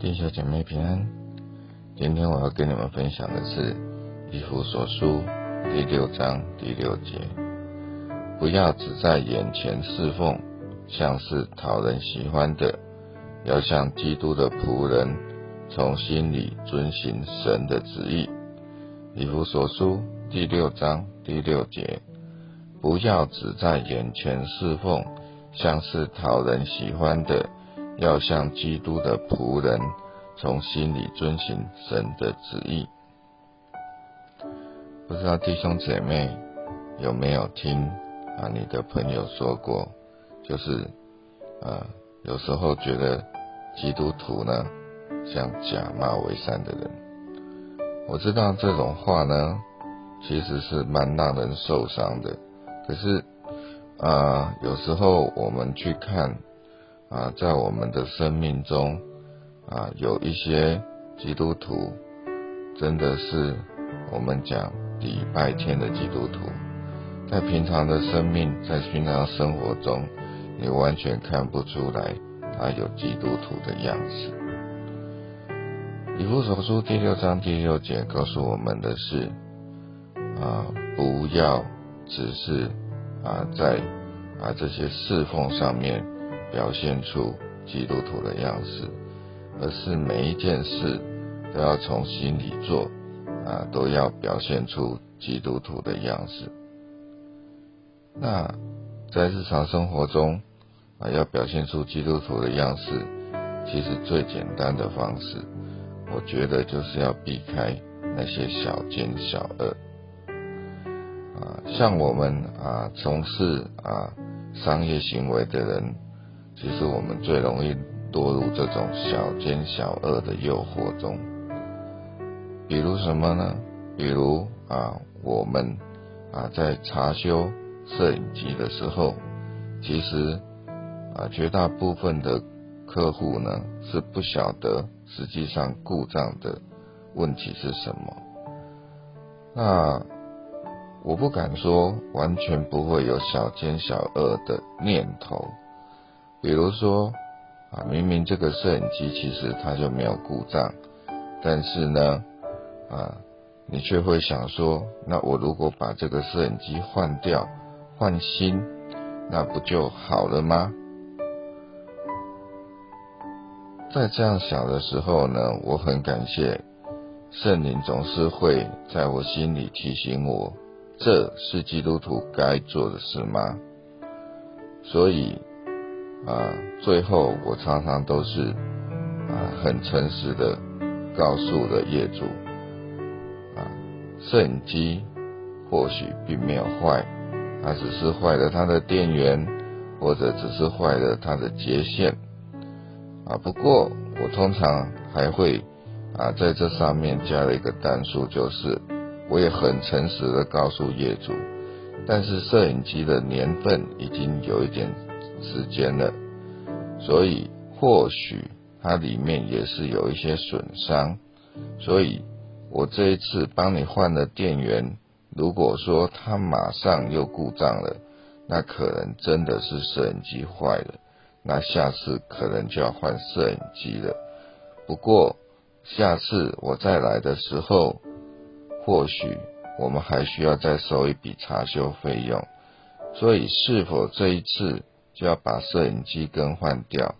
弟兄姐妹平安。今天我要跟你们分享的是《以弗所书》第六章第六节：不要只在眼前侍奉，像是讨人喜欢的，要像基督的仆人，从心里遵行神的旨意。《以弗所书》第六章第六节：不要只在眼前侍奉，像是讨人喜欢的。要像基督的仆人，从心里遵行神的旨意。不知道弟兄姐妹有没有听啊？你的朋友说过，就是啊，有时候觉得基督徒呢像假冒为善的人。我知道这种话呢，其实是蛮让人受伤的。可是啊，有时候我们去看。啊，在我们的生命中，啊，有一些基督徒，真的是我们讲礼拜天的基督徒，在平常的生命，在平常生活中，你完全看不出来他有基督徒的样子。以弗所书第六章第六节告诉我们的是，啊，不要只是啊在啊这些侍奉上面。表现出基督徒的样式，而是每一件事都要从心里做，啊，都要表现出基督徒的样式。那在日常生活中啊，要表现出基督徒的样式，其实最简单的方式，我觉得就是要避开那些小奸小恶。啊，像我们啊从事啊商业行为的人。其实我们最容易堕入这种小奸小恶的诱惑中，比如什么呢？比如啊，我们啊在查修摄影机的时候，其实啊绝大部分的客户呢是不晓得实际上故障的问题是什么。那我不敢说完全不会有小奸小恶的念头。比如说，啊，明明这个摄影机其实它就没有故障，但是呢，啊，你却会想说，那我如果把这个摄影机换掉，换新，那不就好了吗？在这样想的时候呢，我很感谢圣灵总是会在我心里提醒我，这是基督徒该做的事吗？所以。啊，最后我常常都是啊很诚实的告诉了业主，啊，摄影机或许并没有坏，它只是坏了它的电源，或者只是坏了它的接线，啊，不过我通常还会啊在这上面加了一个单数，就是我也很诚实的告诉业主，但是摄影机的年份已经有一点。时间了，所以或许它里面也是有一些损伤，所以我这一次帮你换了电源，如果说它马上又故障了，那可能真的是摄影机坏了，那下次可能就要换摄影机了。不过下次我再来的时候，或许我们还需要再收一笔查修费用，所以是否这一次？就要把摄影机更换掉，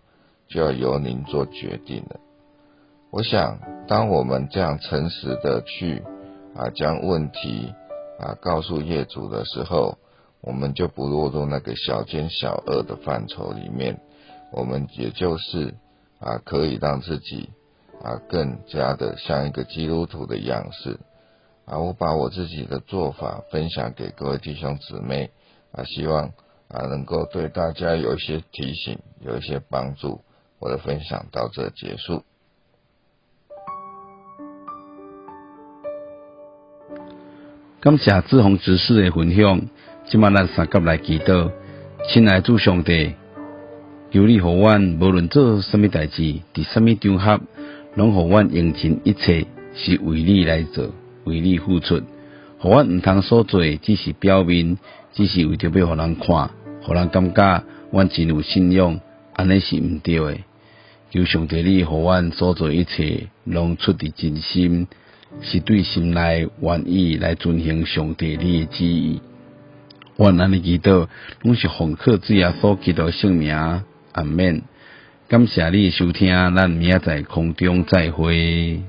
就要由您做决定了。我想，当我们这样诚实的去啊将问题啊告诉业主的时候，我们就不落入那个小奸小恶的范畴里面。我们也就是啊可以让自己啊更加的像一个基督徒的样式啊。我把我自己的做法分享给各位弟兄姊妹啊，希望。啊，能够对大家有一些提醒，有一些帮助。我的分享到这结束。感谢志宏执事的分享，今晚咱三甲来祈祷，亲爱主上帝，求你互阮无论做什么代志，伫什么场合，拢互阮用尽一切，是为你来做，为你付出。互阮毋通所做，只是表面，只是为着要互人看。互人感觉阮真有信仰，安尼是毋对诶。求上帝你互阮所做一切，拢出自真心，是对心内愿意来遵行上帝你的旨意。愿安尼祈祷，拢是奉靠主耶稣基督圣名，阿免。感谢你收听，咱明仔载空中再会。